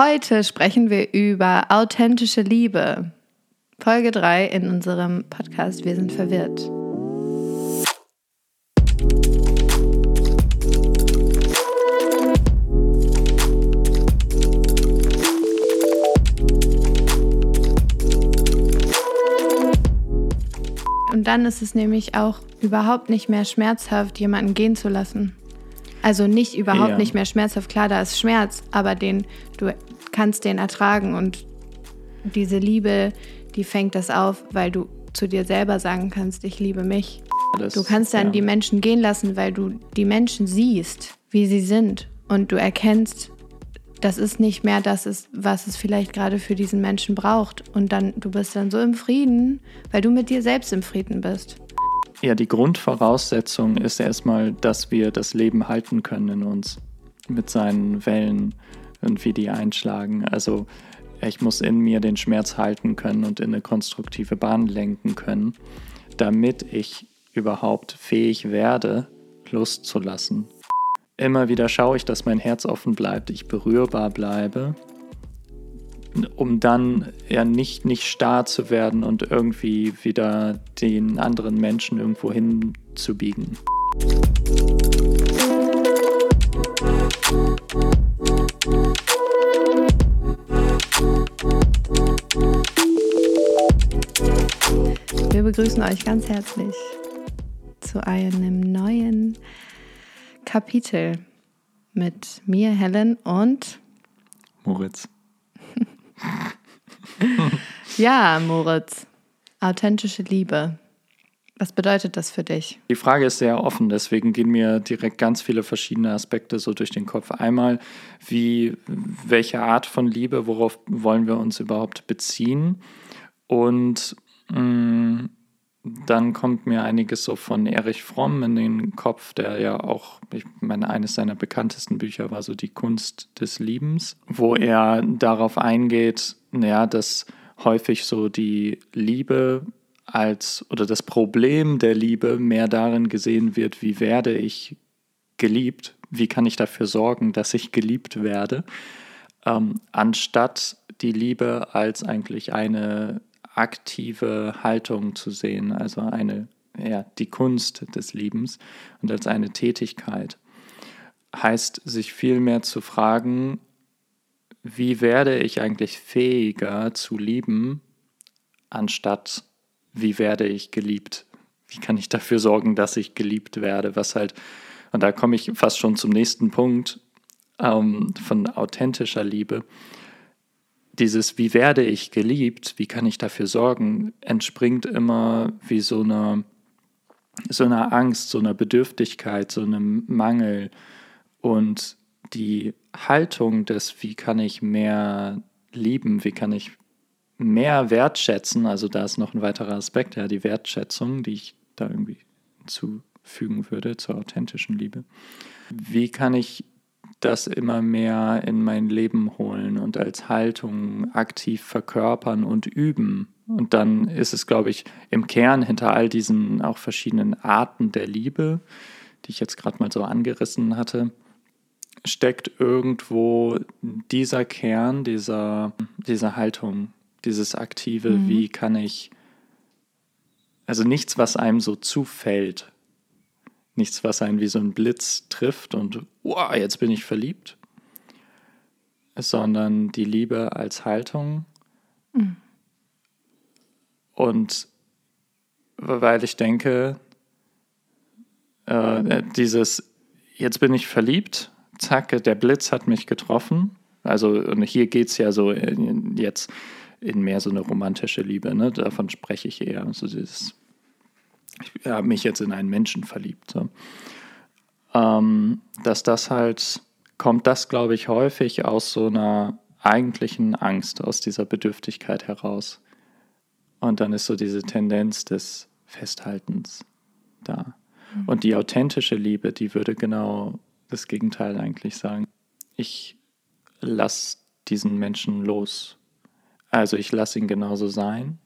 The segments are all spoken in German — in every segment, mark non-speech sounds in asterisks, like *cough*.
Heute sprechen wir über authentische Liebe. Folge 3 in unserem Podcast Wir sind verwirrt. Und dann ist es nämlich auch überhaupt nicht mehr schmerzhaft, jemanden gehen zu lassen. Also nicht überhaupt ja. nicht mehr schmerzhaft. Klar, da ist Schmerz, aber den, du kannst den ertragen und diese Liebe, die fängt das auf, weil du zu dir selber sagen kannst, ich liebe mich. Das, du kannst dann ja. die Menschen gehen lassen, weil du die Menschen siehst, wie sie sind und du erkennst, das ist nicht mehr das, was es vielleicht gerade für diesen Menschen braucht. Und dann, du bist dann so im Frieden, weil du mit dir selbst im Frieden bist. Ja, die Grundvoraussetzung ist erstmal, dass wir das Leben halten können in uns mit seinen Wellen und wie die einschlagen. Also ich muss in mir den Schmerz halten können und in eine konstruktive Bahn lenken können, damit ich überhaupt fähig werde, Lust zu lassen. Immer wieder schaue ich, dass mein Herz offen bleibt, ich berührbar bleibe um dann ja nicht, nicht starr zu werden und irgendwie wieder den anderen Menschen irgendwo hinzubiegen. Begrüßen euch ganz herzlich zu einem neuen Kapitel mit mir, Helen und Moritz. *laughs* ja, Moritz, authentische Liebe. Was bedeutet das für dich? Die Frage ist sehr offen, deswegen gehen mir direkt ganz viele verschiedene Aspekte so durch den Kopf. Einmal, wie, welche Art von Liebe, worauf wollen wir uns überhaupt beziehen? Und mh, mm, dann kommt mir einiges so von Erich Fromm in den Kopf, der ja auch, ich meine, eines seiner bekanntesten Bücher war so Die Kunst des Liebens, wo er darauf eingeht, naja, dass häufig so die Liebe als oder das Problem der Liebe mehr darin gesehen wird, wie werde ich geliebt, wie kann ich dafür sorgen, dass ich geliebt werde, ähm, anstatt die Liebe als eigentlich eine aktive Haltung zu sehen, also eine, ja, die Kunst des Liebens und als eine Tätigkeit. Heißt, sich vielmehr zu fragen, wie werde ich eigentlich fähiger zu lieben, anstatt wie werde ich geliebt? Wie kann ich dafür sorgen, dass ich geliebt werde? Was halt, und da komme ich fast schon zum nächsten Punkt ähm, von authentischer Liebe dieses Wie werde ich geliebt, wie kann ich dafür sorgen, entspringt immer wie so eine, so eine Angst, so eine Bedürftigkeit, so einem Mangel. Und die Haltung des, wie kann ich mehr lieben, wie kann ich mehr wertschätzen, also da ist noch ein weiterer Aspekt, ja, die Wertschätzung, die ich da irgendwie zufügen würde zur authentischen Liebe. Wie kann ich das immer mehr in mein Leben holen und als Haltung aktiv verkörpern und üben. Und dann ist es, glaube ich, im Kern hinter all diesen auch verschiedenen Arten der Liebe, die ich jetzt gerade mal so angerissen hatte, steckt irgendwo dieser Kern, dieser, dieser Haltung, dieses aktive, mhm. wie kann ich, also nichts, was einem so zufällt, Nichts, was einen wie so ein Blitz trifft und wow, jetzt bin ich verliebt, sondern die Liebe als Haltung. Mhm. Und weil ich denke, äh, dieses, jetzt bin ich verliebt, zack, der Blitz hat mich getroffen. Also, und hier geht es ja so in, jetzt in mehr so eine romantische Liebe, ne? davon spreche ich eher. Also dieses ich habe mich jetzt in einen Menschen verliebt. So. Ähm, dass das halt, kommt das, glaube ich, häufig aus so einer eigentlichen Angst, aus dieser Bedürftigkeit heraus. Und dann ist so diese Tendenz des Festhaltens da. Mhm. Und die authentische Liebe, die würde genau das Gegenteil eigentlich sagen. Ich lasse diesen Menschen los. Also ich lasse ihn genauso sein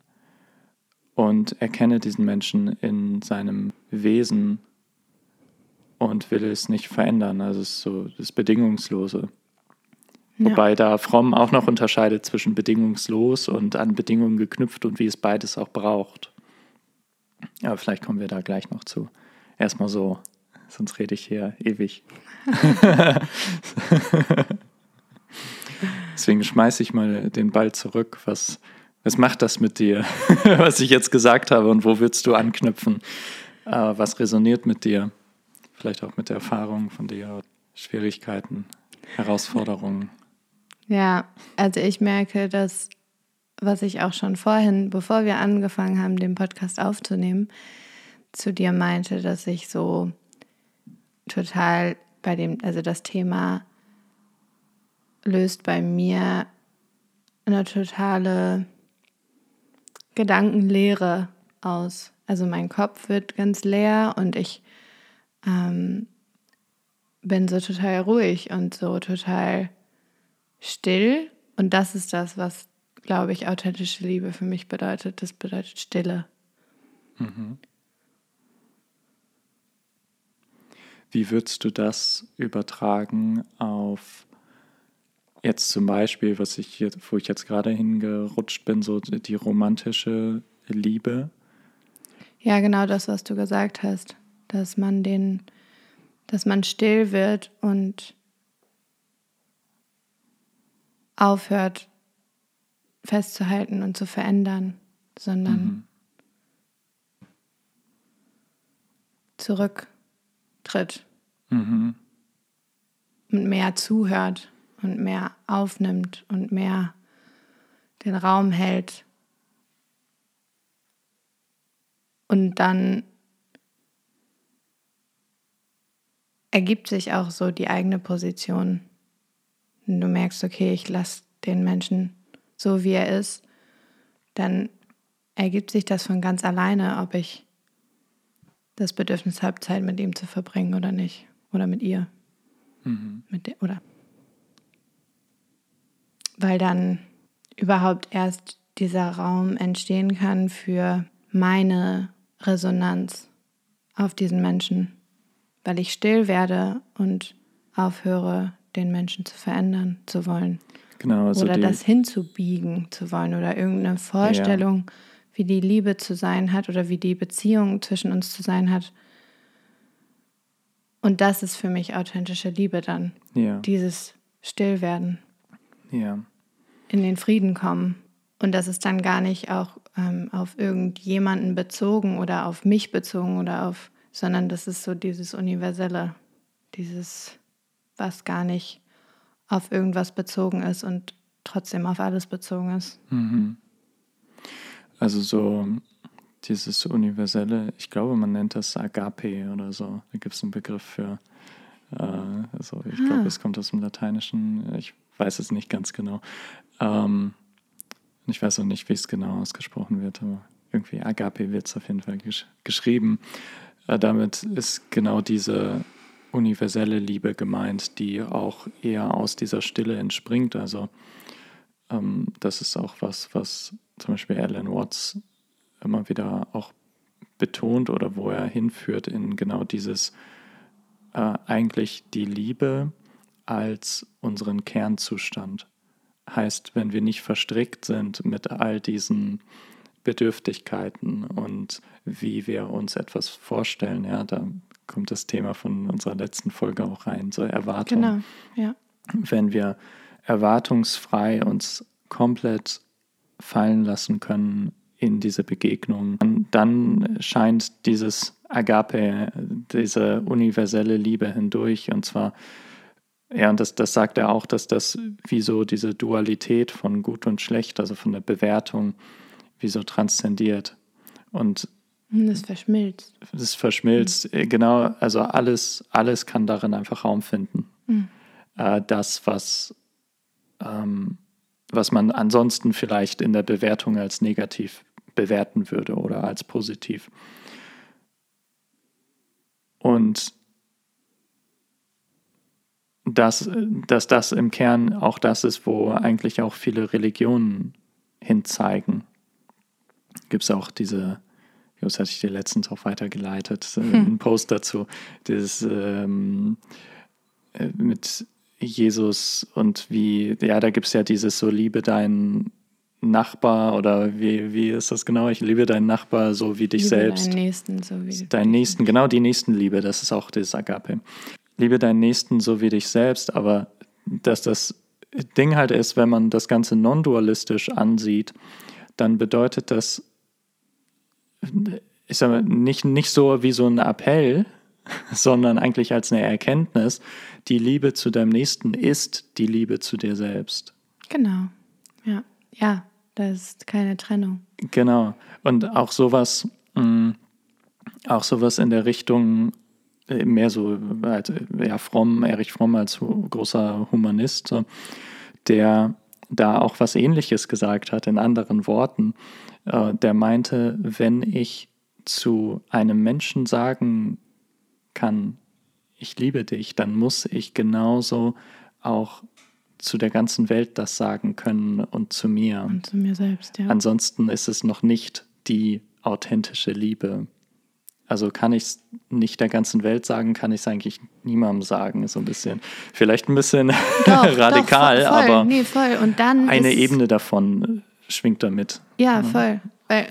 und erkenne diesen Menschen in seinem Wesen und will es nicht verändern. Also es ist so das Bedingungslose. Ja. Wobei da Fromm auch noch unterscheidet zwischen bedingungslos und an Bedingungen geknüpft und wie es beides auch braucht. Aber vielleicht kommen wir da gleich noch zu. Erstmal so, sonst rede ich hier ewig. *laughs* Deswegen schmeiße ich mal den Ball zurück. Was, was macht das mit dir, *laughs* was ich jetzt gesagt habe und wo würdest du anknüpfen? Äh, was resoniert mit dir? Vielleicht auch mit der Erfahrung von dir, Schwierigkeiten, Herausforderungen. Ja, also ich merke, dass, was ich auch schon vorhin, bevor wir angefangen haben, den Podcast aufzunehmen, zu dir meinte, dass ich so total bei dem, also das Thema löst bei mir eine totale Gedankenleere aus. Also mein Kopf wird ganz leer und ich ähm, bin so total ruhig und so total still. Und das ist das, was, glaube ich, authentische Liebe für mich bedeutet. Das bedeutet Stille. Mhm. Wie würdest du das übertragen auf jetzt zum Beispiel, was ich jetzt, wo ich jetzt gerade hingerutscht bin, so die romantische Liebe? Ja, genau das, was du gesagt hast, dass man den, dass man still wird und aufhört festzuhalten und zu verändern, sondern mhm. zurücktritt mhm. und mehr zuhört und mehr aufnimmt und mehr den Raum hält. Und dann ergibt sich auch so die eigene Position. Wenn du merkst, okay, ich lasse den Menschen so, wie er ist, dann ergibt sich das von ganz alleine, ob ich das Bedürfnis habe, Zeit mit ihm zu verbringen oder nicht. Oder mit ihr. Mhm. Mit der, oder weil dann überhaupt erst dieser Raum entstehen kann für meine Resonanz auf diesen Menschen, weil ich still werde und aufhöre, den Menschen zu verändern zu wollen. Genau, also oder das hinzubiegen zu wollen oder irgendeine Vorstellung, ja. wie die Liebe zu sein hat oder wie die Beziehung zwischen uns zu sein hat. Und das ist für mich authentische Liebe dann. Ja. Dieses Stillwerden. Ja. In den Frieden kommen. Und das ist dann gar nicht auch ähm, auf irgendjemanden bezogen oder auf mich bezogen oder auf, sondern das ist so dieses Universelle, dieses, was gar nicht auf irgendwas bezogen ist und trotzdem auf alles bezogen ist. Mhm. Also so dieses Universelle, ich glaube, man nennt das Agape oder so. Da gibt es einen Begriff für. Äh, also ich ah. glaube, es kommt aus dem Lateinischen. Ich weiß es nicht ganz genau. Ähm, ich weiß auch nicht, wie es genau ausgesprochen wird, aber irgendwie Agape wird es auf jeden Fall gesch geschrieben. Äh, damit ist genau diese universelle Liebe gemeint, die auch eher aus dieser Stille entspringt. Also ähm, das ist auch was, was zum Beispiel Alan Watts immer wieder auch betont oder wo er hinführt in genau dieses äh, eigentlich die Liebe als unseren Kernzustand. Heißt, wenn wir nicht verstrickt sind mit all diesen Bedürftigkeiten und wie wir uns etwas vorstellen, ja, da kommt das Thema von unserer letzten Folge auch rein, so Erwartung. Genau, ja. Wenn wir erwartungsfrei uns komplett fallen lassen können in diese Begegnung, dann scheint dieses Agape, diese universelle Liebe hindurch und zwar ja, und das, das sagt er auch, dass das wie so diese Dualität von gut und schlecht, also von der Bewertung, wie so transzendiert. Und das verschmilzt. Das verschmilzt, mhm. genau, also alles, alles kann darin einfach Raum finden. Mhm. Das, was, ähm, was man ansonsten vielleicht in der Bewertung als negativ bewerten würde oder als positiv. Und dass, dass das im Kern auch das ist, wo eigentlich auch viele Religionen hinzeigen. Gibt es auch diese, das hatte ich dir letztens auch weitergeleitet, hm. einen Post dazu, dieses ähm, äh, mit Jesus und wie, ja, da gibt es ja dieses so, liebe deinen Nachbar oder wie, wie ist das genau? Ich liebe deinen Nachbar so wie dich Liebe selbst. Deinen Nächsten, so wie Deinen Nächsten, genau die Nächstenliebe, das ist auch das Agape. Liebe deinen Nächsten so wie dich selbst, aber dass das Ding halt ist, wenn man das Ganze non-dualistisch ansieht, dann bedeutet das, ich sag mal, nicht, nicht so wie so ein Appell, *laughs* sondern eigentlich als eine Erkenntnis, die Liebe zu deinem Nächsten ist die Liebe zu dir selbst. Genau. Ja. Ja, das ist keine Trennung. Genau. Und auch sowas, mh, mm, auch sowas in der Richtung, mehr so, halt, ja, Fromm, Erich Fromm als großer Humanist, der da auch was Ähnliches gesagt hat, in anderen Worten. Äh, der meinte, wenn ich zu einem Menschen sagen kann, ich liebe dich, dann muss ich genauso auch zu der ganzen Welt das sagen können und zu mir. Und zu mir selbst, ja. Ansonsten ist es noch nicht die authentische Liebe. Also kann ich es nicht der ganzen Welt sagen, kann ich es eigentlich niemandem sagen, so ein bisschen. Vielleicht ein bisschen doch, *laughs* radikal, doch, voll, aber nee, voll. Und dann eine Ebene davon schwingt damit. Ja, ja, voll.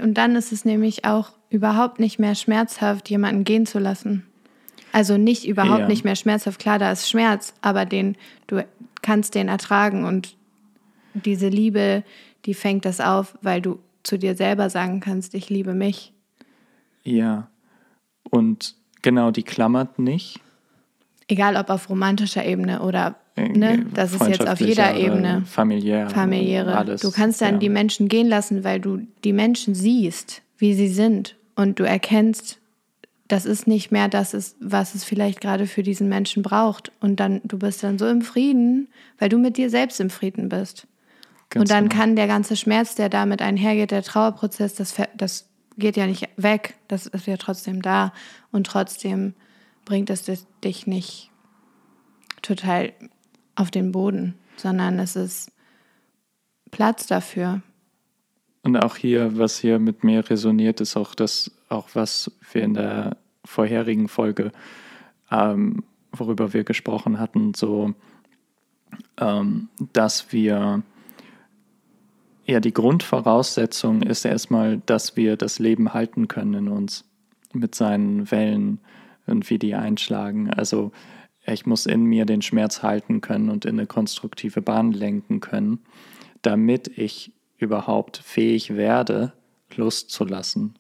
Und dann ist es nämlich auch überhaupt nicht mehr schmerzhaft, jemanden gehen zu lassen. Also nicht überhaupt ja. nicht mehr schmerzhaft. Klar, da ist Schmerz, aber den, du kannst den ertragen und diese Liebe, die fängt das auf, weil du zu dir selber sagen kannst, ich liebe mich. Ja. Und genau, die klammert nicht. Egal ob auf romantischer Ebene oder äh, ne, das ist jetzt auf jeder Ebene. Familiär. Familiäre. Alles, du kannst dann ja. die Menschen gehen lassen, weil du die Menschen siehst, wie sie sind. Und du erkennst, das ist nicht mehr das, ist, was es vielleicht gerade für diesen Menschen braucht. Und dann, du bist dann so im Frieden, weil du mit dir selbst im Frieden bist. Ganz und dann genau. kann der ganze Schmerz, der damit einhergeht, der Trauerprozess, das, das geht ja nicht weg, das ist ja trotzdem da. Und trotzdem bringt es dich nicht total auf den Boden, sondern es ist Platz dafür. Und auch hier, was hier mit mir resoniert, ist auch das, auch was wir in der vorherigen Folge, ähm, worüber wir gesprochen hatten, so, ähm, dass wir ja die Grundvoraussetzung ist erstmal, dass wir das Leben halten können in uns mit seinen Wellen und wie die einschlagen. Also ich muss in mir den Schmerz halten können und in eine konstruktive Bahn lenken können, damit ich überhaupt fähig werde, Lust zu lassen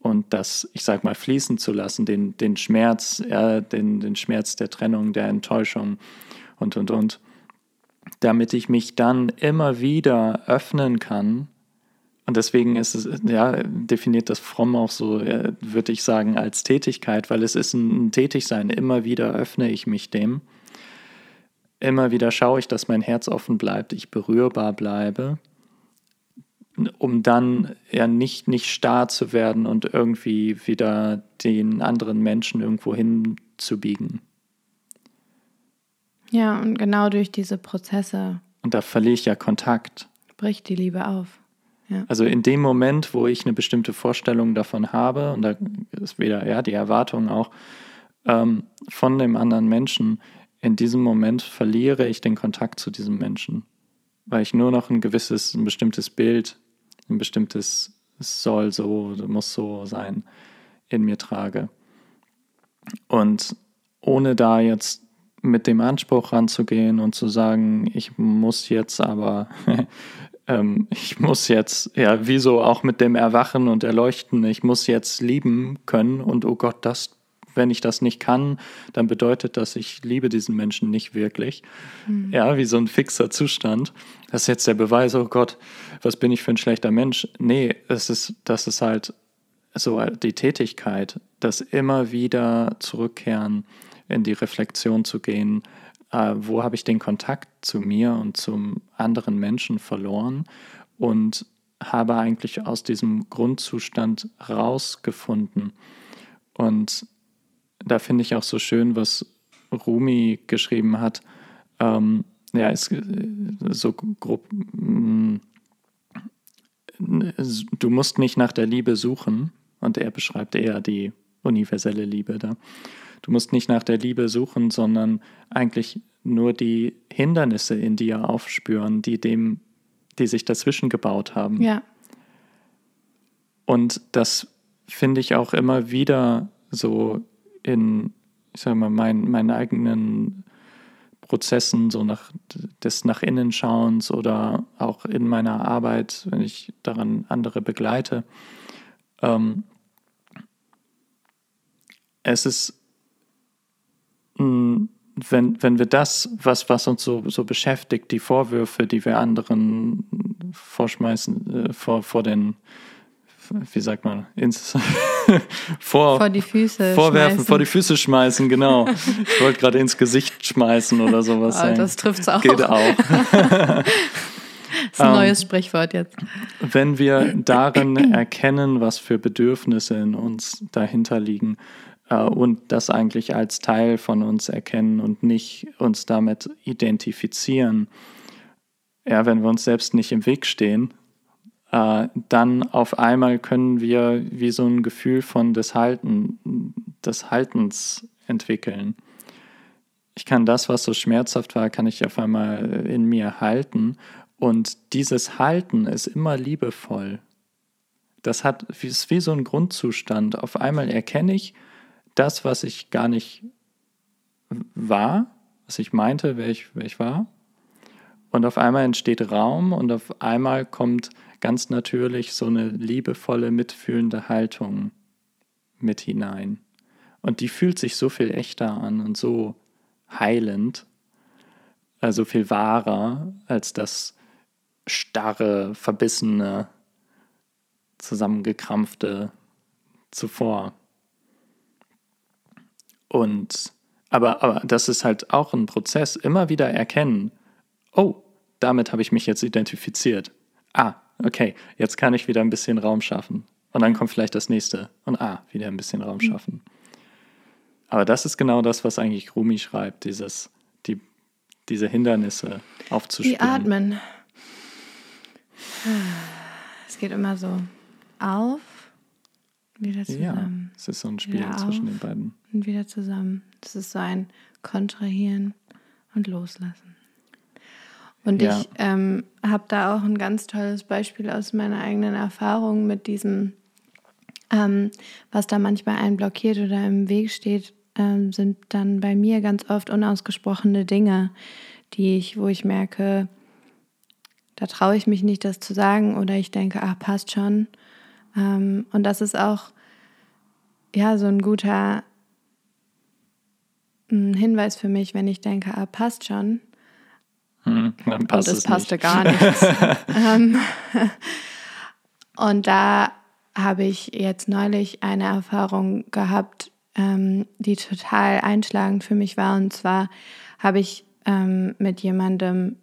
und das, ich sag mal, fließen zu lassen, den, den Schmerz, ja, den, den Schmerz der Trennung, der Enttäuschung und, und, und, damit ich mich dann immer wieder öffnen kann. Und deswegen ist es, ja, definiert das Fromm auch so, ja, würde ich sagen, als Tätigkeit, weil es ist ein Tätigsein. Immer wieder öffne ich mich dem. Immer wieder schaue ich, dass mein Herz offen bleibt, ich berührbar bleibe um dann ja nicht, nicht starr zu werden und irgendwie wieder den anderen Menschen irgendwo hinzubiegen. Ja, und genau durch diese Prozesse. Und da verliere ich ja Kontakt. Bricht die Liebe auf. Ja. Also in dem Moment, wo ich eine bestimmte Vorstellung davon habe, und da ist wieder ja, die Erwartung auch ähm, von dem anderen Menschen, in diesem Moment verliere ich den Kontakt zu diesem Menschen, weil ich nur noch ein gewisses, ein bestimmtes Bild ein bestimmtes soll so, muss so sein, in mir trage. Und ohne da jetzt mit dem Anspruch ranzugehen und zu sagen, ich muss jetzt aber, *laughs* ähm, ich muss jetzt, ja, wieso auch mit dem Erwachen und Erleuchten, ich muss jetzt lieben können und oh Gott, das wenn ich das nicht kann, dann bedeutet das, ich liebe diesen Menschen nicht wirklich. Mhm. Ja, wie so ein fixer Zustand. Das ist jetzt der Beweis, oh Gott, was bin ich für ein schlechter Mensch? Nee, es ist, das ist halt so die Tätigkeit, das immer wieder zurückkehren, in die Reflexion zu gehen, äh, wo habe ich den Kontakt zu mir und zum anderen Menschen verloren und habe eigentlich aus diesem Grundzustand rausgefunden. Und da finde ich auch so schön, was Rumi geschrieben hat. Ähm, ja, ist äh, so grob. Mm, du musst nicht nach der Liebe suchen, und er beschreibt eher die universelle Liebe da. Du musst nicht nach der Liebe suchen, sondern eigentlich nur die Hindernisse in dir aufspüren, die dem, die sich dazwischen gebaut haben. Ja. Und das finde ich auch immer wieder so in, ich sag mal, mein, meinen eigenen Prozessen, so nach des nach innen schauens oder auch in meiner Arbeit, wenn ich daran andere begleite. Ähm, es ist, wenn, wenn wir das, was, was uns so, so beschäftigt, die Vorwürfe, die wir anderen vorschmeißen, äh, vor, vor den wie sagt man, ins *laughs* vor, vor die Füße vorwerfen, schmeißen. vor die Füße schmeißen, genau. Ich wollte gerade ins Gesicht schmeißen oder sowas. Oh, das trifft es auch. Geht auch. das *laughs* ist ein neues um, Sprichwort jetzt. Wenn wir darin erkennen, was für Bedürfnisse in uns dahinter liegen und das eigentlich als Teil von uns erkennen und nicht uns damit identifizieren, ja, wenn wir uns selbst nicht im Weg stehen, äh, dann auf einmal können wir wie so ein Gefühl von des, Halten, des Haltens entwickeln. Ich kann das, was so schmerzhaft war, kann ich auf einmal in mir halten. Und dieses Halten ist immer liebevoll. Das hat, ist wie so ein Grundzustand. Auf einmal erkenne ich das, was ich gar nicht war, was ich meinte, wer ich, wer ich war. Und auf einmal entsteht Raum und auf einmal kommt ganz natürlich so eine liebevolle, mitfühlende Haltung mit hinein. Und die fühlt sich so viel echter an und so heilend, also viel wahrer als das starre, verbissene, zusammengekrampfte zuvor. Und aber, aber das ist halt auch ein Prozess, immer wieder erkennen, oh, damit habe ich mich jetzt identifiziert. Ah, okay, jetzt kann ich wieder ein bisschen Raum schaffen. Und dann kommt vielleicht das nächste. Und ah, wieder ein bisschen Raum mhm. schaffen. Aber das ist genau das, was eigentlich Rumi schreibt, dieses, die, diese Hindernisse aufzuspüren. Die atmen. Es geht immer so auf, wieder zusammen. Ja, es ist so ein Spiel zwischen den beiden. Und wieder zusammen. Das ist so ein Kontrahieren und Loslassen. Und ja. ich ähm, habe da auch ein ganz tolles Beispiel aus meiner eigenen Erfahrung mit diesem, ähm, was da manchmal einen blockiert oder im Weg steht, ähm, sind dann bei mir ganz oft unausgesprochene Dinge, die ich, wo ich merke, da traue ich mich nicht, das zu sagen oder ich denke, ach, passt schon. Ähm, und das ist auch ja so ein guter ein Hinweis für mich, wenn ich denke, ah, passt schon, hm, dann passt und es, es passte nicht. gar nichts. *laughs* Ähm, und da habe ich jetzt neulich eine Erfahrung gehabt, ähm, die total einschlagend für mich war. Und zwar habe ich ähm, mit jemandem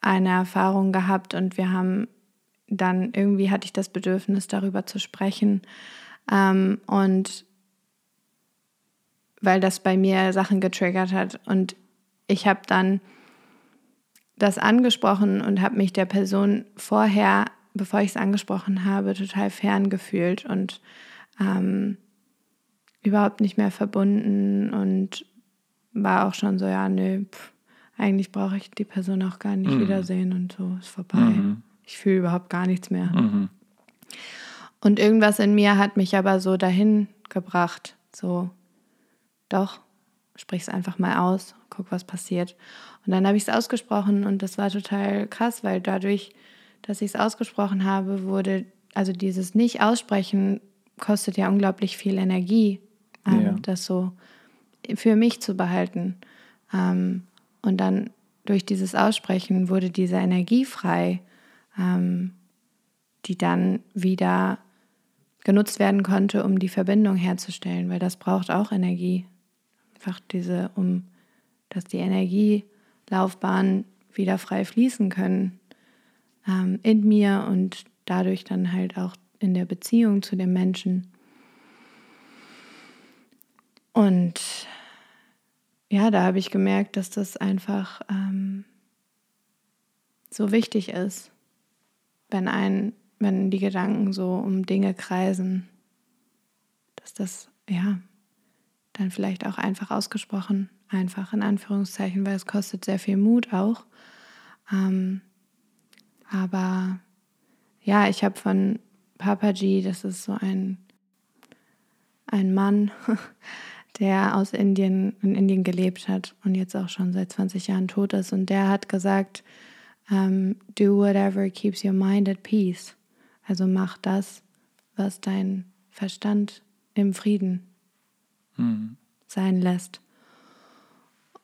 eine Erfahrung gehabt und wir haben dann irgendwie hatte ich das Bedürfnis, darüber zu sprechen. Ähm, und weil das bei mir Sachen getriggert hat. Und ich habe dann das angesprochen und habe mich der Person vorher, bevor ich es angesprochen habe, total fern gefühlt und ähm, überhaupt nicht mehr verbunden und war auch schon so, ja, nö, pff, eigentlich brauche ich die Person auch gar nicht mhm. wiedersehen und so ist vorbei. Mhm. Ich fühle überhaupt gar nichts mehr. Mhm. Und irgendwas in mir hat mich aber so dahin gebracht, so, doch, sprich es einfach mal aus, guck, was passiert. Und dann habe ich es ausgesprochen und das war total krass, weil dadurch, dass ich es ausgesprochen habe, wurde, also dieses Nicht-Aussprechen kostet ja unglaublich viel Energie, ähm, ja. das so für mich zu behalten. Ähm, und dann durch dieses Aussprechen wurde diese Energie frei, ähm, die dann wieder genutzt werden konnte, um die Verbindung herzustellen, weil das braucht auch Energie. Einfach diese, um dass die Energielaufbahnen wieder frei fließen können ähm, in mir und dadurch dann halt auch in der Beziehung zu dem Menschen. Und ja, da habe ich gemerkt, dass das einfach ähm, so wichtig ist, wenn ein, wenn die Gedanken so um Dinge kreisen, dass das ja dann vielleicht auch einfach ausgesprochen einfach in Anführungszeichen, weil es kostet sehr viel Mut auch. Ähm, aber ja, ich habe von Papaji, das ist so ein, ein Mann, *laughs* der aus Indien, in Indien gelebt hat und jetzt auch schon seit 20 Jahren tot ist. Und der hat gesagt, um, ähm, do whatever keeps your mind at peace. Also mach das, was dein Verstand im Frieden mhm. sein lässt.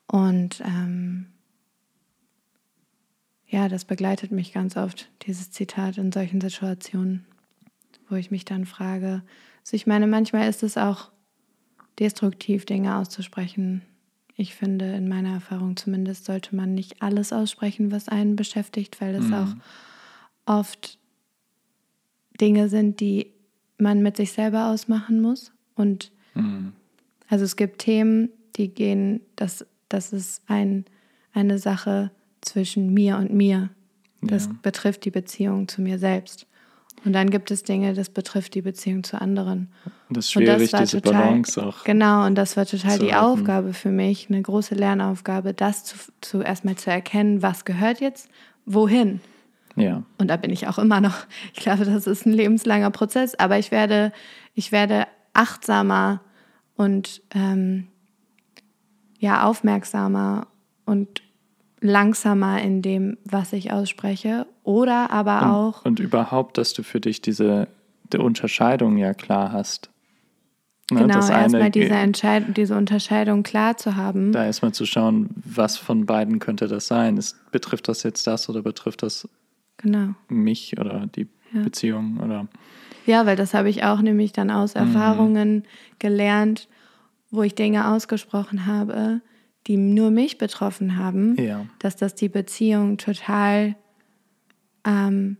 Und ähm, ja, das begleitet mich ganz oft, dieses Zitat in solchen Situationen, wo ich mich dann frage, also ich meine, manchmal ist es auch destruktiv, Dinge auszusprechen. Ich finde, in meiner Erfahrung zumindest, sollte man nicht alles aussprechen, was einen beschäftigt, weil es mhm. auch oft Dinge sind, die man mit sich selber ausmachen muss. Und mhm. also es gibt Themen, die gehen, das, das ist ein, eine Sache zwischen mir und mir. Das ja. betrifft die Beziehung zu mir selbst. Und dann gibt es Dinge, das betrifft die Beziehung zu anderen. Das ist schwierig, das diese total, Balance auch. Genau, und das war total die halten. Aufgabe für mich, eine große Lernaufgabe, das zu, zu erstmal zu erkennen, was gehört jetzt, wohin. Ja. Und da bin ich auch immer noch. Ich glaube, das ist ein lebenslanger Prozess, aber ich werde, ich werde achtsamer und ähm, ja, aufmerksamer und langsamer in dem, was ich ausspreche. Oder aber und, auch. Und überhaupt, dass du für dich diese die Unterscheidung ja klar hast. Ne, genau, erstmal diese, diese Unterscheidung klar zu haben. Da erstmal zu schauen, was von beiden könnte das sein. Ist, betrifft das jetzt das oder betrifft das genau. mich oder die ja. Beziehung oder. Ja, weil das habe ich auch nämlich dann aus mhm. Erfahrungen mhm. gelernt, wo ich Dinge ausgesprochen habe, die nur mich betroffen haben, ja. dass das die Beziehung total, ähm,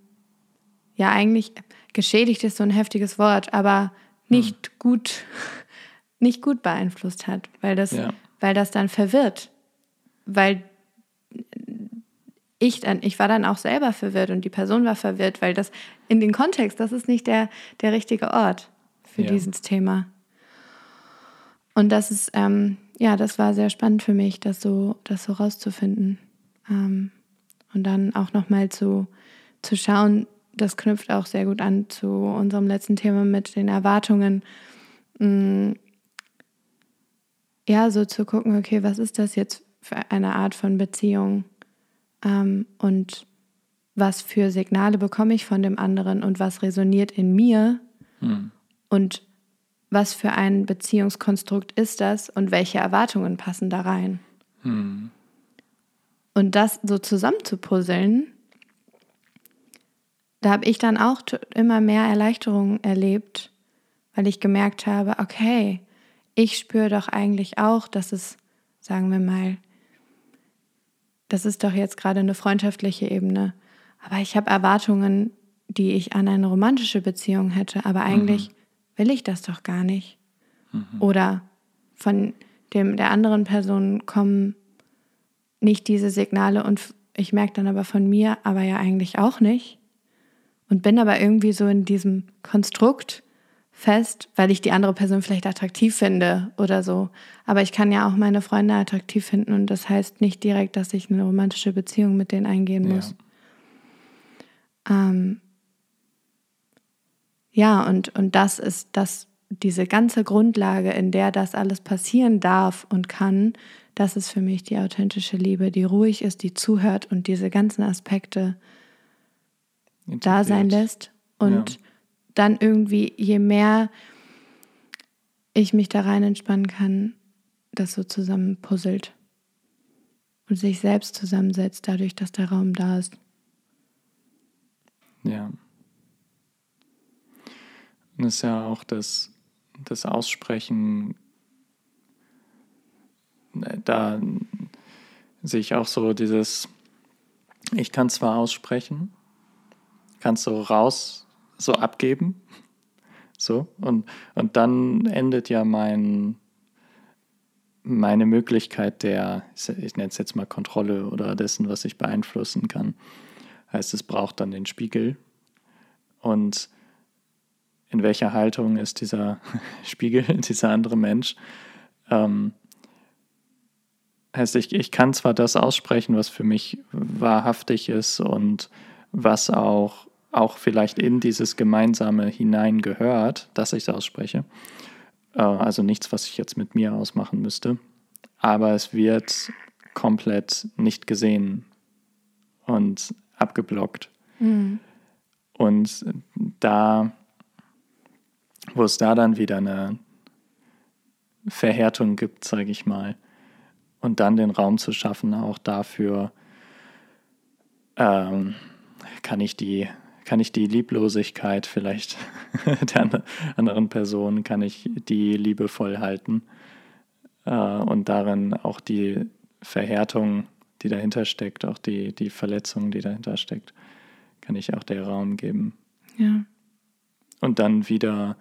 ja eigentlich geschädigt ist so ein heftiges Wort, aber nicht hm. gut, *laughs* nicht gut beeinflusst hat, weil das, ja. weil das dann verwirrt, weil ich dann, ich war dann auch selber verwirrt und die Person war verwirrt, weil das in den Kontext, das ist nicht der, der richtige Ort für ja. dieses Thema. Und das ist, ähm, ja, das war sehr spannend für mich, das so, das so rauszufinden. Ähm, und dann auch nochmal zu, zu schauen, das knüpft auch sehr gut an zu unserem letzten Thema mit den Erwartungen. Mm, ja, so zu gucken, okay, was ist das jetzt für eine Art von Beziehung? Ähm, und was für Signale bekomme ich von dem anderen und was resoniert in mir? Hm. Und was für ein Beziehungskonstrukt ist das und welche Erwartungen passen da rein. Hm. Und das so zusammenzupuzzeln, da habe ich dann auch immer mehr Erleichterung erlebt, weil ich gemerkt habe, okay, ich spüre doch eigentlich auch, dass es, sagen wir mal, das ist doch jetzt gerade eine freundschaftliche Ebene, aber ich habe Erwartungen, die ich an eine romantische Beziehung hätte, aber eigentlich mhm will ich das doch gar nicht. Mhm. Oder von dem, der anderen Person kommen nicht diese Signale und ich merke dann aber von mir, aber ja eigentlich auch nicht. Und bin aber irgendwie so in diesem Konstrukt fest, weil ich die andere Person vielleicht attraktiv finde oder so. Aber ich kann ja auch meine Freunde attraktiv finden und das heißt nicht direkt, dass ich eine romantische Beziehung mit denen eingehen muss. Ja. Ähm, ja, und, und das ist das, diese ganze Grundlage, in der das alles passieren darf und kann, das ist für mich die authentische Liebe, die ruhig ist, die zuhört und diese ganzen Aspekte da sein lässt. Und ja. dann irgendwie, je mehr ich mich da rein entspannen kann, das so zusammen puzzelt und sich selbst zusammensetzt, dadurch, dass der Raum da ist. Ja. Und ist ja auch das, das Aussprechen, äh, da sehe ich auch so dieses, ich kann zwar aussprechen, kann es so raus, so abgeben, *laughs* so, und, und dann endet ja mein, meine Möglichkeit der, ich nenne es jetzt mal Kontrolle oder dessen, was ich beeinflussen kann. Heißt, es braucht dann den Spiegel. Und in welcher Haltung ist dieser *laughs* Spiegel, *laughs* dieser andere Mensch. Ähm, Heißt, ich, ich kann zwar das aussprechen, was für mich wahrhaftig ist und was auch, auch vielleicht in dieses Gemeinsame hineingehört, dass ich es ausspreche. Äh, also nichts, was ich jetzt mit mir ausmachen müsste. Aber es wird komplett nicht gesehen und abgeblockt. Mhm. Und da, wo es da dann wieder eine Verhärtung gibt, sage ich mal, und dann den Raum zu schaffen, auch dafür ähm, kann ich die kann ich die Lieblosigkeit vielleicht *laughs* der anderen Person, kann ich die liebevoll halten äh, und darin auch die Verhärtung, die dahinter steckt, auch die, die Verletzung, die dahinter steckt, kann ich auch der Raum geben. Ja. Und dann wieder,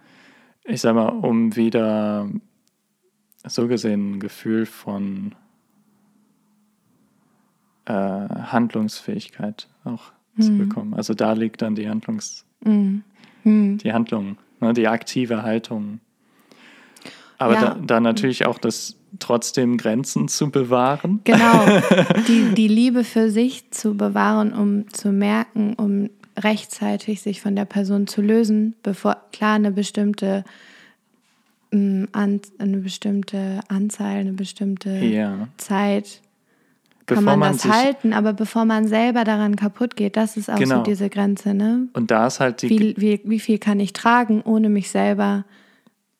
ich sag mal, um wieder so gesehen ein Gefühl von äh, Handlungsfähigkeit auch mhm. zu bekommen. Also da liegt dann die Handlungs, mhm. Mhm. die Handlung, ne, die aktive Haltung. Aber ja. da, da natürlich auch das trotzdem Grenzen zu bewahren. Genau, *laughs* die, die Liebe für sich zu bewahren, um zu merken, um rechtzeitig sich von der Person zu lösen, bevor klar eine bestimmte mm, eine bestimmte Anzahl, eine bestimmte ja. Zeit kann man, man das halten, aber bevor man selber daran kaputt geht, das ist auch genau. so diese Grenze, ne? Und da ist halt die. Wie, wie, wie viel kann ich tragen, ohne mich selber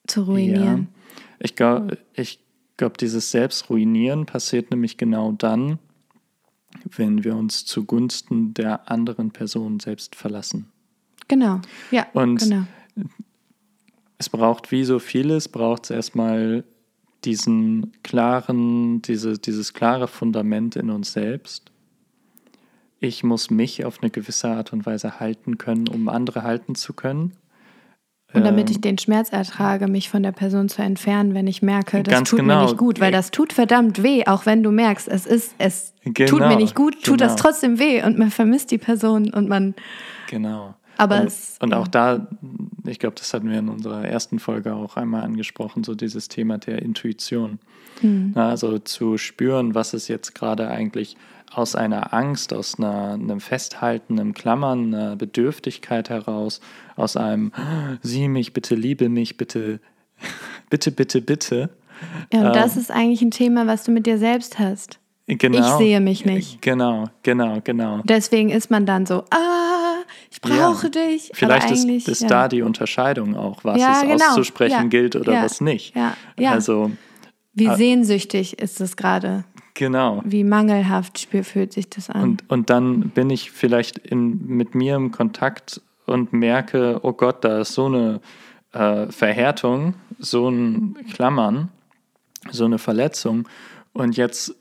zu ruinieren? Ja. Ich glaube, ich glaube, dieses Selbstruinieren passiert nämlich genau dann, wenn wir uns zugunsten der anderen Person selbst verlassen. Genau, ja. Und genau. es braucht wie so vieles, braucht es erstmal diesen klaren, diese, dieses klare Fundament in uns selbst. Ich muss mich auf eine gewisse Art und Weise halten können, um andere halten zu können. Und damit ähm, ich den Schmerz ertrage, mich von der Person zu entfernen, wenn ich merke, das tut genau. mir nicht gut, weil das tut verdammt weh, auch wenn du merkst, es ist, es genau. tut mir nicht gut, tut genau. das trotzdem weh und man vermisst die Person und man. Genau. Aber und, es, und auch da, ich glaube, das hatten wir in unserer ersten Folge auch einmal angesprochen, so dieses Thema der Intuition. Mhm. Also zu spüren, was ist jetzt gerade eigentlich aus einer Angst, aus einer, einem Festhalten, einem Klammern, einer Bedürftigkeit heraus, aus einem Sieh mich, bitte liebe mich, bitte, *laughs* bitte, bitte, bitte. Ja, und ähm, das ist eigentlich ein Thema, was du mit dir selbst hast. Genau. Ich sehe mich nicht. Genau, genau, genau. Deswegen ist man dann so, ah, ich brauche ja. dich. Vielleicht ist, ist ja. da die Unterscheidung auch, was ja, es genau. auszusprechen gilt oder was nicht. Ja. Also, Wie äh, sehnsüchtig ist es gerade? Genau. Wie mangelhaft fühlt sich das an? Und, und dann bin ich vielleicht in, mit mir im Kontakt und merke, oh Gott, da ist so eine äh, Verhärtung, so ein Klammern, so eine Verletzung. Und jetzt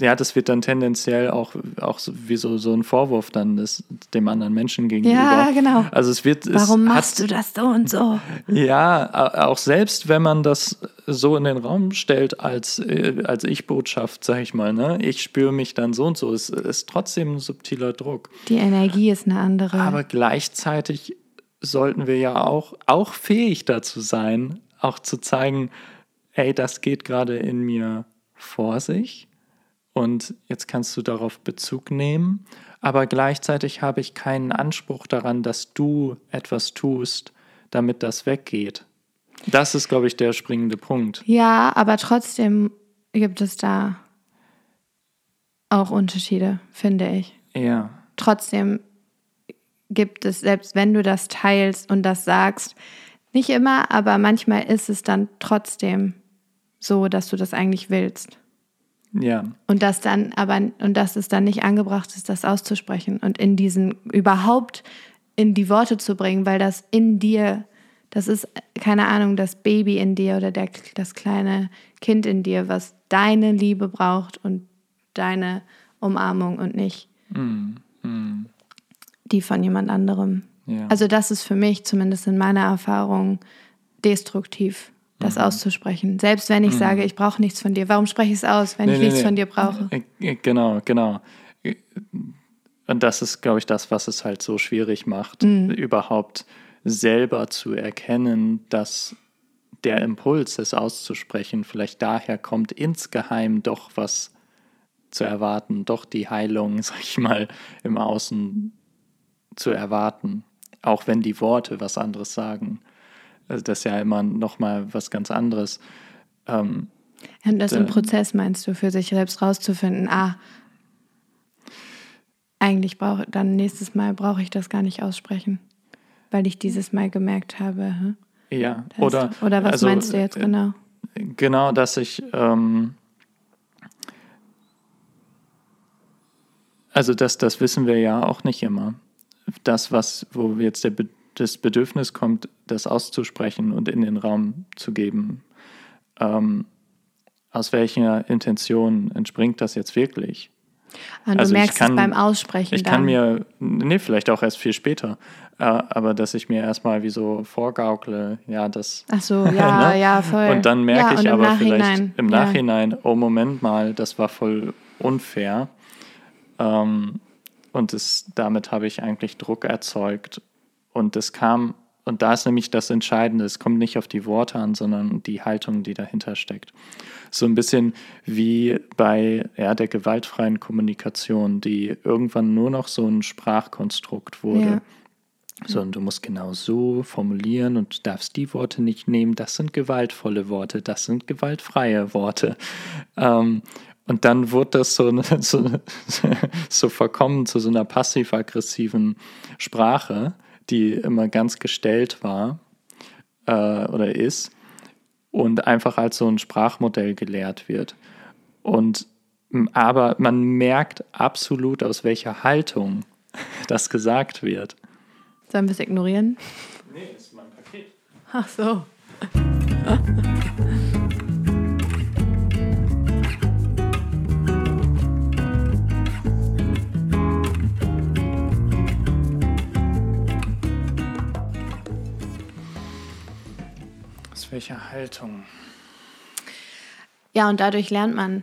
ja, das wird dann tendenziell auch, auch so, wie so, so ein Vorwurf dann des, dem anderen Menschen gegenüber. Ja, genau. Also es wird. Warum es machst hat, du das so und so? Ja, auch selbst wenn man das so in den Raum stellt als, äh, als Ich-Botschaft, sag ich mal, ne? ich spüre mich dann so und so, es ist trotzdem ein subtiler Druck. Die Energie ist eine andere. Aber gleichzeitig sollten wir ja auch, auch fähig dazu sein, auch zu zeigen, ey, das geht gerade in mir vor sich und jetzt kannst du darauf Bezug nehmen, aber gleichzeitig habe ich keinen Anspruch daran, dass du etwas tust, damit das weggeht. Das ist, glaube ich, der springende Punkt. Ja, aber trotzdem gibt es da auch Unterschiede, finde ich. Ja. Trotzdem gibt es, selbst wenn du das teilst und das sagst, nicht immer, aber manchmal ist es dann trotzdem so, dass du das eigentlich willst. Ja. Und das dann aber und dass es dann nicht angebracht ist, das auszusprechen und in diesen überhaupt in die Worte zu bringen, weil das in dir, das ist keine Ahnung, das Baby in dir oder der, das kleine Kind in dir, was deine Liebe braucht und deine Umarmung und nicht mm, mm. die von jemand anderem. Ja. Also das ist für mich zumindest in meiner Erfahrung destruktiv das mhm. auszusprechen. Selbst wenn ich mhm. sage, ich brauche nichts von dir. Warum spreche ich es aus, wenn nee, ich nee, nichts nee. von dir brauche? Äh, äh, genau, genau. Und das ist, glaube ich, das, was es halt so schwierig macht, mhm. überhaupt selber zu erkennen, dass der Impuls, es auszusprechen, vielleicht daher kommt insgeheim doch was zu erwarten, doch die Heilung, *laughs* sag ich mal, im Außen zu erwarten, auch wenn die Worte was anderes sagen. Also das ist ja immer nochmal was ganz anderes. Ähm, und das im Prozess meinst du, für sich selbst rauszufinden, ah, eigentlich brauche dann nächstes Mal brauche ich das gar nicht aussprechen, weil ich dieses Mal gemerkt habe. Hm? Ja, oder. Oder was also, meinst du jetzt genau? Genau, dass ich. Ähm, also, das, das wissen wir ja auch nicht immer. Das, was, wo jetzt der, das Bedürfnis kommt, das auszusprechen und in den Raum zu geben. Ähm, aus welcher Intention entspringt das jetzt wirklich? Und du also merkst kann, es beim Aussprechen. Ich dann. kann mir, nee, vielleicht auch erst viel später, äh, aber dass ich mir erstmal wie so vorgaukle, ja, das. Ach so, *laughs* ja, ne? ja, voll. Und dann merke ja, ich aber vielleicht im ja. Nachhinein, oh, Moment mal, das war voll unfair. Ähm, und das, damit habe ich eigentlich Druck erzeugt. Und es kam, und da ist nämlich das Entscheidende, es kommt nicht auf die Worte an, sondern die Haltung, die dahinter steckt so ein bisschen wie bei ja, der gewaltfreien Kommunikation, die irgendwann nur noch so ein Sprachkonstrukt wurde. Ja. So, und du musst genau so formulieren und darfst die Worte nicht nehmen. Das sind gewaltvolle Worte, das sind gewaltfreie Worte. Ähm, und dann wurde das so, *laughs* so, so verkommen zu so einer passiv-aggressiven Sprache, die immer ganz gestellt war äh, oder ist und einfach als so ein Sprachmodell gelehrt wird. Und aber man merkt absolut, aus welcher Haltung *laughs* das gesagt wird. Sollen wir es ignorieren? Nee, ist mein Paket. Ach so. *laughs* welcher Haltung? Ja, und dadurch lernt man,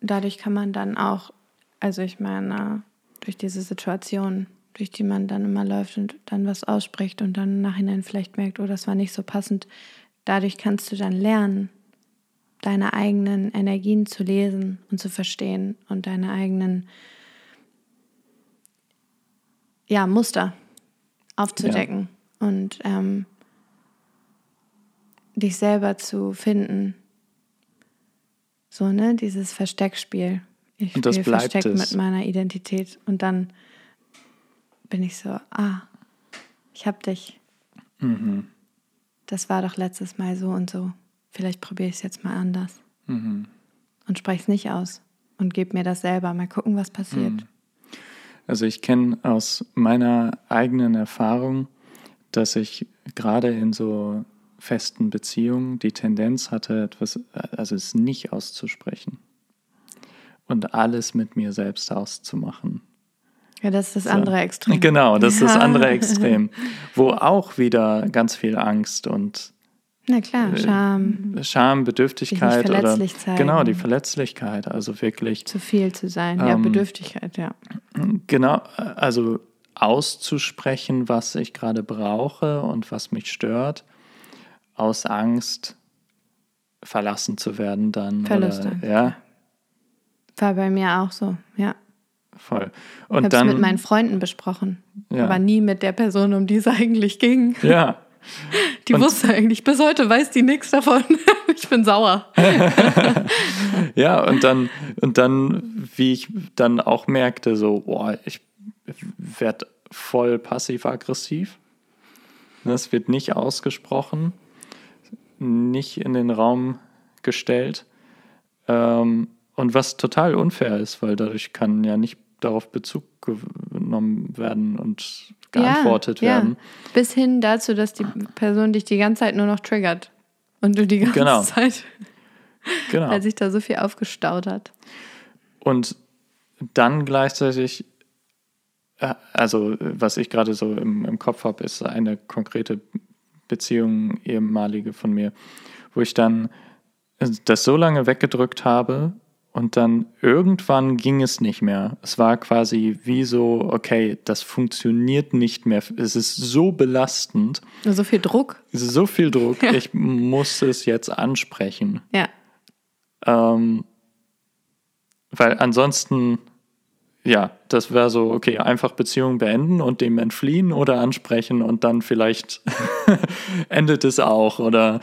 dadurch kann man dann auch, also ich meine, durch diese Situation, durch die man dann immer läuft und dann was ausspricht und dann im Nachhinein vielleicht merkt, oh, das war nicht so passend, dadurch kannst du dann lernen, deine eigenen Energien zu lesen und zu verstehen und deine eigenen ja, Muster aufzudecken. Ja. Und ähm, dich selber zu finden. So, ne, dieses Versteckspiel. Ich und das spiele Versteck es. mit meiner Identität. Und dann bin ich so, ah, ich hab dich. Mhm. Das war doch letztes Mal so und so. Vielleicht probiere ich es jetzt mal anders. Mhm. Und spreche es nicht aus. Und gebe mir das selber. Mal gucken, was passiert. Mhm. Also ich kenne aus meiner eigenen Erfahrung, dass ich gerade in so festen Beziehungen die Tendenz hatte, etwas, also es nicht auszusprechen und alles mit mir selbst auszumachen. Ja, das ist das so. andere Extrem. Genau, das ist das andere Extrem, *laughs* wo auch wieder ganz viel Angst und na klar, äh, Scham. Scham, Bedürftigkeit oder zeigen. genau die Verletzlichkeit, also wirklich zu viel zu sein, ähm, ja Bedürftigkeit, ja. Genau, also auszusprechen, was ich gerade brauche und was mich stört aus Angst verlassen zu werden dann. Verlustangst. ja. War bei mir auch so, ja. Voll. Und ich habe es mit meinen Freunden besprochen, ja. aber nie mit der Person, um die es eigentlich ging. Ja. *laughs* Die und wusste eigentlich, bis heute weiß die nichts davon. *laughs* ich bin sauer. *laughs* ja, und dann, und dann, wie ich dann auch merkte, so, boah, ich werde voll passiv-aggressiv. Das wird nicht ausgesprochen nicht in den Raum gestellt. Ähm, und was total unfair ist, weil dadurch kann ja nicht darauf Bezug genommen werden und geantwortet ja, werden. Ja. Bis hin dazu, dass die Person dich die ganze Zeit nur noch triggert. Und du die ganze genau. Zeit, *laughs* genau. weil sich da so viel aufgestaut hat. Und dann gleichzeitig, äh, also was ich gerade so im, im Kopf habe, ist eine konkrete Beziehung, ehemalige von mir, wo ich dann das so lange weggedrückt habe Und dann irgendwann ging es nicht mehr. Es war quasi wie so, okay, das funktioniert nicht mehr. Es ist so belastend. So viel Druck. So viel Druck. Ja. Ich muss es jetzt ansprechen. Ja. Ähm, weil ansonsten, ja, das wäre so, okay, einfach Beziehungen beenden und dem entfliehen oder ansprechen und dann vielleicht *laughs* endet es auch. Oder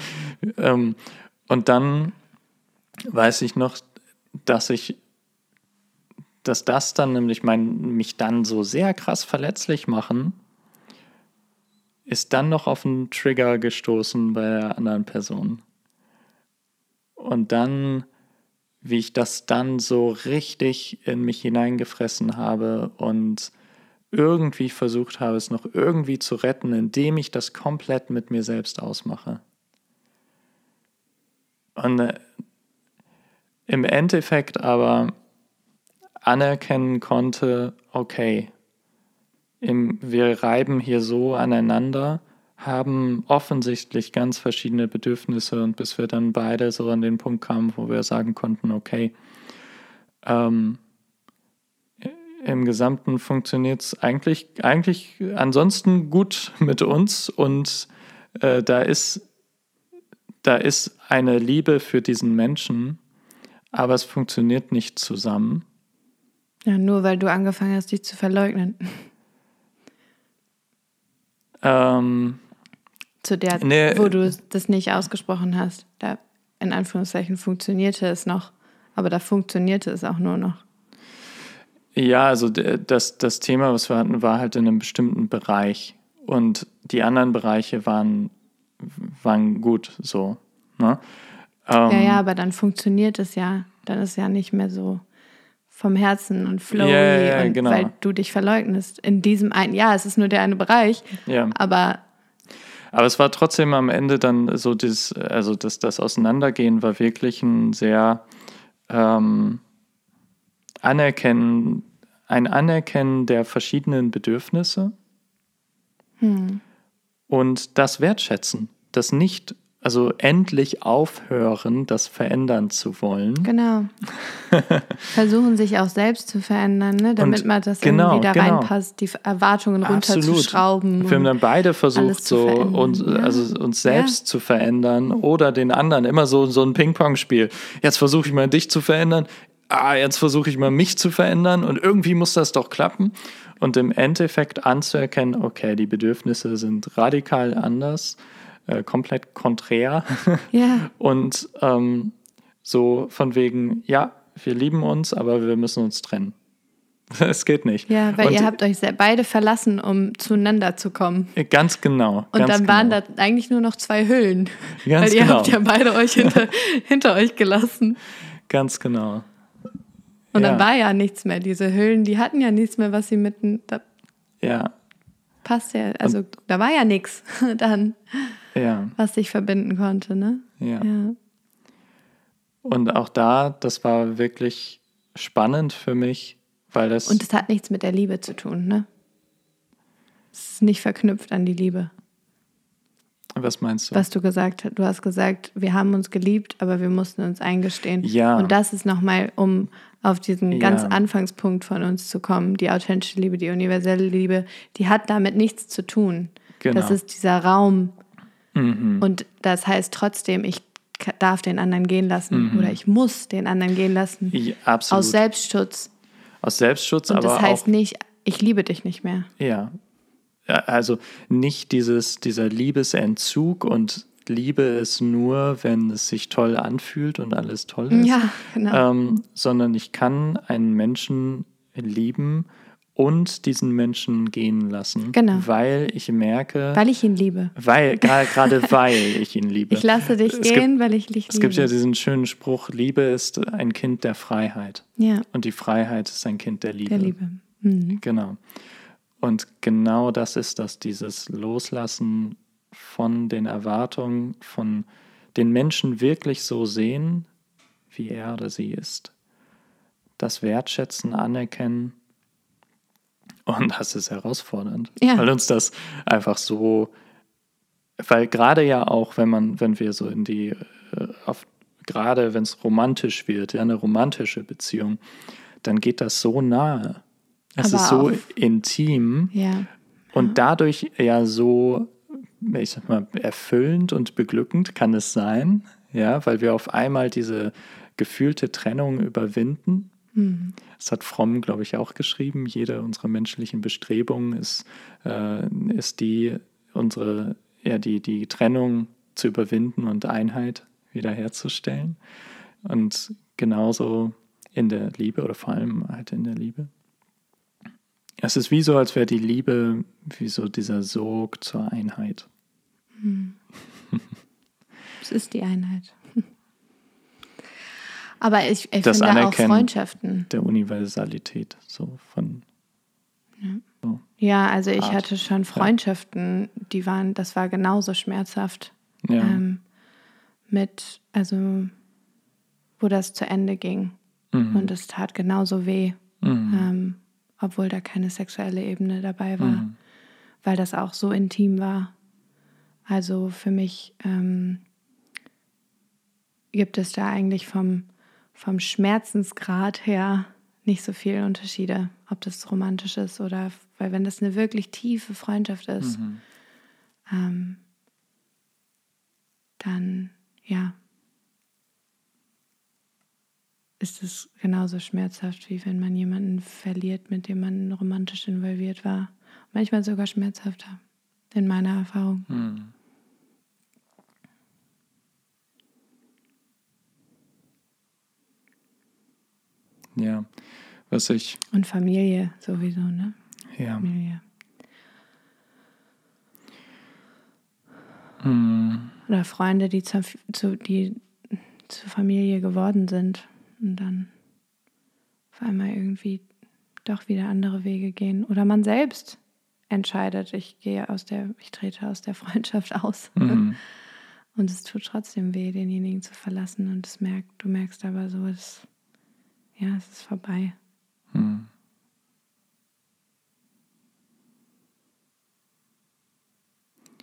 ähm, und dann weiß ich noch, dass ich, dass das dann nämlich mein, mich dann so sehr krass verletzlich machen, ist dann noch auf einen Trigger gestoßen bei der anderen Person. Und dann, wie ich das dann so richtig in mich hineingefressen habe und irgendwie versucht habe, es noch irgendwie zu retten, indem ich das komplett mit mir selbst ausmache. Und äh, im Endeffekt aber anerkennen konnte, okay, im, wir reiben hier so aneinander, haben offensichtlich ganz verschiedene Bedürfnisse und bis wir dann beide so an den Punkt kamen, wo wir sagen konnten, okay, ähm, im Gesamten funktioniert es eigentlich, eigentlich ansonsten gut mit uns und äh, da ist, da ist eine Liebe für diesen Menschen, aber es funktioniert nicht zusammen. Ja, nur weil du angefangen hast, dich zu verleugnen. Ähm, zu der, nee, wo du das nicht ausgesprochen hast. Da in Anführungszeichen funktionierte es noch, aber da funktionierte es auch nur noch. Ja, also das, das Thema, was wir hatten, war halt in einem bestimmten Bereich und die anderen Bereiche waren, waren gut so. Ne? Ähm, ja, ja, aber dann funktioniert es ja. Dann ist es ja nicht mehr so vom Herzen und flowy, ja, ja, und genau. weil du dich verleugnest. In diesem einen, ja, es ist nur der eine Bereich, aber. Aber es war trotzdem am Ende dann so, dieses, also das, das Auseinandergehen war wirklich ein sehr ähm, Anerkennen, ein Anerkennen der verschiedenen Bedürfnisse hm. und das Wertschätzen, das nicht also endlich aufhören, das verändern zu wollen. Genau. *laughs* Versuchen sich auch selbst zu verändern, ne? damit und man das genau, irgendwie da genau. reinpasst, die Erwartungen runterzuschrauben. Wir haben dann beide versucht, so uns, ja. also uns selbst ja. zu verändern oder den anderen. Immer so, so ein Ping-Pong-Spiel. Jetzt versuche ich mal dich zu verändern. Ah, jetzt versuche ich mal mich zu verändern und irgendwie muss das doch klappen. Und im Endeffekt anzuerkennen, okay, die Bedürfnisse sind radikal anders äh, komplett konträr. *laughs* Ja. Und ähm, so von wegen, ja, wir lieben uns, aber wir müssen uns trennen. *laughs* Es geht nicht. Ja, weil und, ihr habt euch beide verlassen, um zueinander zu kommen. Äh, ganz genau. Und ganz dann genau. waren da eigentlich nur noch zwei Hüllen. Ganz weil ihr genau. habt ja beide euch *laughs* hinter, hinter euch gelassen. Ganz genau. Und ja. dann war ja nichts mehr. Diese Hüllen, die hatten ja nichts mehr, was sie mitten. ja. Passt ja. Also und, da war ja nichts dann ja. was sich verbinden konnte, ne? Ja. ja. Und auch da, das war wirklich spannend für mich, weil das. Und es hat nichts mit der Liebe zu tun, ne? Es ist nicht verknüpft an die Liebe. Was meinst du? Was du gesagt hast. Du hast gesagt, wir haben uns geliebt, aber wir mussten uns eingestehen. Ja. Und das ist nochmal, um auf diesen ja. ganz Anfangspunkt von uns zu kommen. Die authentische Liebe, die universelle Liebe, die hat damit nichts zu tun. Genau. Das ist dieser Raum, Mhm. Und das heißt trotzdem, ich darf den anderen gehen lassen mhm. oder ich muss den anderen gehen lassen. Ja, absolut. Aus Selbstschutz. Aus Selbstschutz, Und aber das heißt auch, nicht, ich liebe dich nicht mehr. Ja. Also nicht dieses, dieser Liebesentzug und Liebe ist nur, wenn es sich toll anfühlt und alles toll ist. Ja, genau. Ähm, sondern ich kann einen Menschen lieben und diesen Menschen gehen lassen. Genau. Weil ich merke. Weil ich ihn liebe. Weil, gerade *laughs* weil ich ihn liebe. Ich lasse dich es gehen, gibt, weil ich dich liebe. Es gibt ja diesen schönen Spruch: Liebe ist ein Kind der Freiheit. Ja. Und die Freiheit ist ein Kind der Liebe. Der Liebe. Mhm. Genau. Und genau das ist das, dieses Loslassen von den Erwartungen, von den Menschen wirklich so sehen, wie er oder sie ist. Das Wertschätzen, Anerkennen und das ist herausfordernd, ja. weil uns das einfach so, weil gerade ja auch, wenn man, wenn wir so in die, äh, auf, gerade wenn es romantisch wird, ja, eine romantische Beziehung, dann geht das so nahe. Es ist so intim ja. und dadurch ja so, ich sag mal, erfüllend und beglückend kann es sein, ja, weil wir auf einmal diese gefühlte Trennung überwinden. Das hat Fromm, glaube ich, auch geschrieben. Jede unserer menschlichen Bestrebungen ist, äh, ist die, unsere, ja, die, die Trennung zu überwinden und Einheit wiederherzustellen. Und genauso in der Liebe oder vor allem halt in der Liebe. Es ist wie so, als wäre die Liebe wie so dieser Sog zur Einheit. Hm. es ist die Einheit. Aber ich, ich das finde auch Freundschaften. Der Universalität, so von. Ja, so ja also ich Art. hatte schon Freundschaften, die waren, das war genauso schmerzhaft. Ja. Ähm, mit, also wo das zu Ende ging. Mhm. Und es tat genauso weh, mhm. ähm, obwohl da keine sexuelle Ebene dabei war, mhm. weil das auch so intim war. Also für mich ähm, gibt es da eigentlich vom, vom Schmerzensgrad her nicht so viele Unterschiede, ob das romantisch ist oder, weil wenn das eine wirklich tiefe Freundschaft ist, mhm. ähm, dann ja, ist es genauso schmerzhaft, wie wenn man jemanden verliert, mit dem man romantisch involviert war. Manchmal sogar schmerzhafter, in meiner Erfahrung. Hm. Ja, was ich. Und Familie sowieso, ne? Ja. Familie. Hm. Oder Freunde, die, zu, zu, die zur Familie geworden sind und dann auf einmal irgendwie doch wieder andere Wege gehen. Oder man selbst entscheidet, ich gehe aus der, ich trete aus der *laughs* Freundschaft aus. Mhm. Und es tut trotzdem weh, denjenigen zu verlassen. Und es merkt, du merkst aber so, es, ja, es ist vorbei. Mhm.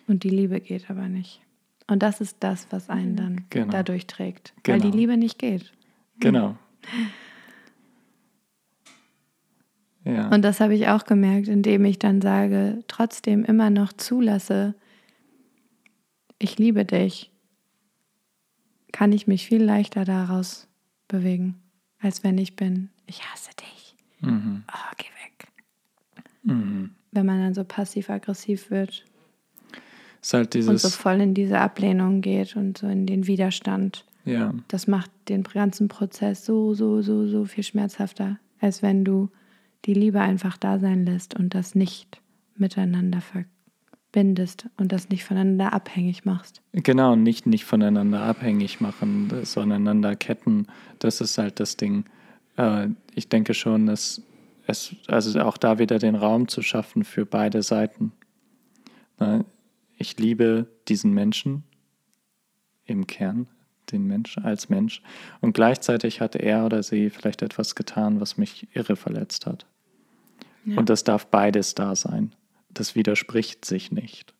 Und die Liebe geht aber nicht. Und das ist das, was einen mhm. dann genau. dadurch trägt, genau. weil die. Liebe nicht geht. Genau. *laughs* Ja. Und das habe ich auch gemerkt, indem ich dann sage, trotzdem immer noch zulasse, ich liebe dich, kann ich mich viel leichter daraus bewegen, als wenn ich bin, ich hasse dich. Mhm. Oh, geh weg. Mhm. Wenn man dann so passiv-aggressiv wird ist halt dieses und so voll in diese Ablehnung geht und so in den Widerstand. Ja. Das macht den ganzen Prozess so, so, so, so viel schmerzhafter, als wenn du die Liebe einfach da sein lässt und das nicht miteinander verbindest und das nicht voneinander abhängig machst. Genau, nicht, nicht voneinander abhängig machen, sondern ketten. Das ist halt das Ding. Äh, ich denke schon, dass es, also auch da wieder den Raum zu schaffen für beide Seiten. Ne? ich liebe diesen Menschen im Kern, den Mensch als Mensch. Und gleichzeitig hat er oder sie vielleicht etwas getan, was mich irre verletzt hat. Ja. Und das darf beides da sein. Das widerspricht sich nicht.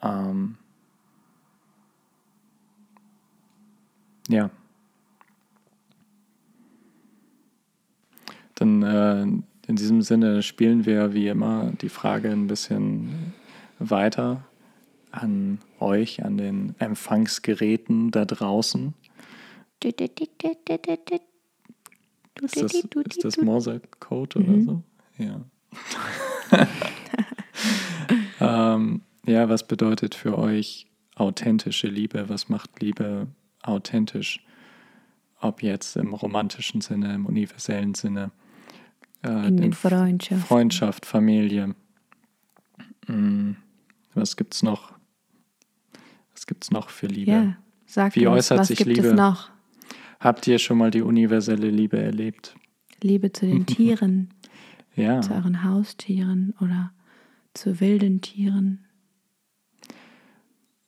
Ähm ja. Dann äh, in diesem Sinne spielen wir wie immer die Frage ein bisschen weiter an euch, an den Empfangsgeräten da draußen. Ist das, ist das Morse-Code oder mhm. so? Ja. *laughs* ähm, ja, was bedeutet für euch authentische Liebe? Was macht Liebe authentisch? Ob jetzt im romantischen Sinne, im universellen Sinne äh, in Freundschaft. Freundschaft, Familie. Hm. Was gibt's noch? Was gibt's noch für Liebe? Ja, sag Wie uns, äußert was sich gibt Liebe? Es noch? Habt ihr schon mal die universelle Liebe erlebt? Liebe zu den *laughs* Tieren, ja. zu euren Haustieren oder zu wilden Tieren.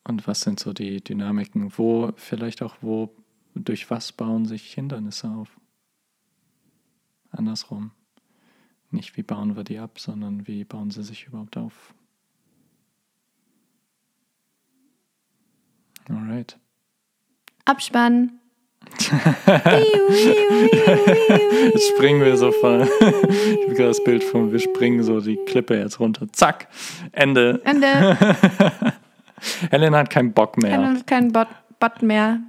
Und was sind so die Dynamiken? Wo, vielleicht auch wo, durch was bauen sich Hindernisse auf? Andersrum. Nicht wie bauen wir die ab, sondern wie bauen sie sich überhaupt auf. Alright. Abspannen. Jetzt springen wir so von. ich habe gerade das Bild von, wir springen so die Klippe jetzt runter. Zack. Ende. Ende. *laughs* Helen hat keinen Bock mehr. Helen hat keinen Bot, Bot mehr.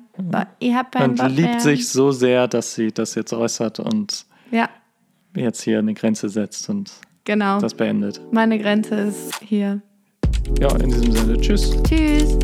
Ihr habt keinen und Bot liebt mehr. sich so sehr, dass sie das jetzt äußert und Ja, jetzt hier eine Grenze setzt und genau. das beendet. Meine Grenze ist hier. Ja, in diesem Sinne, tschüss. Tschüss.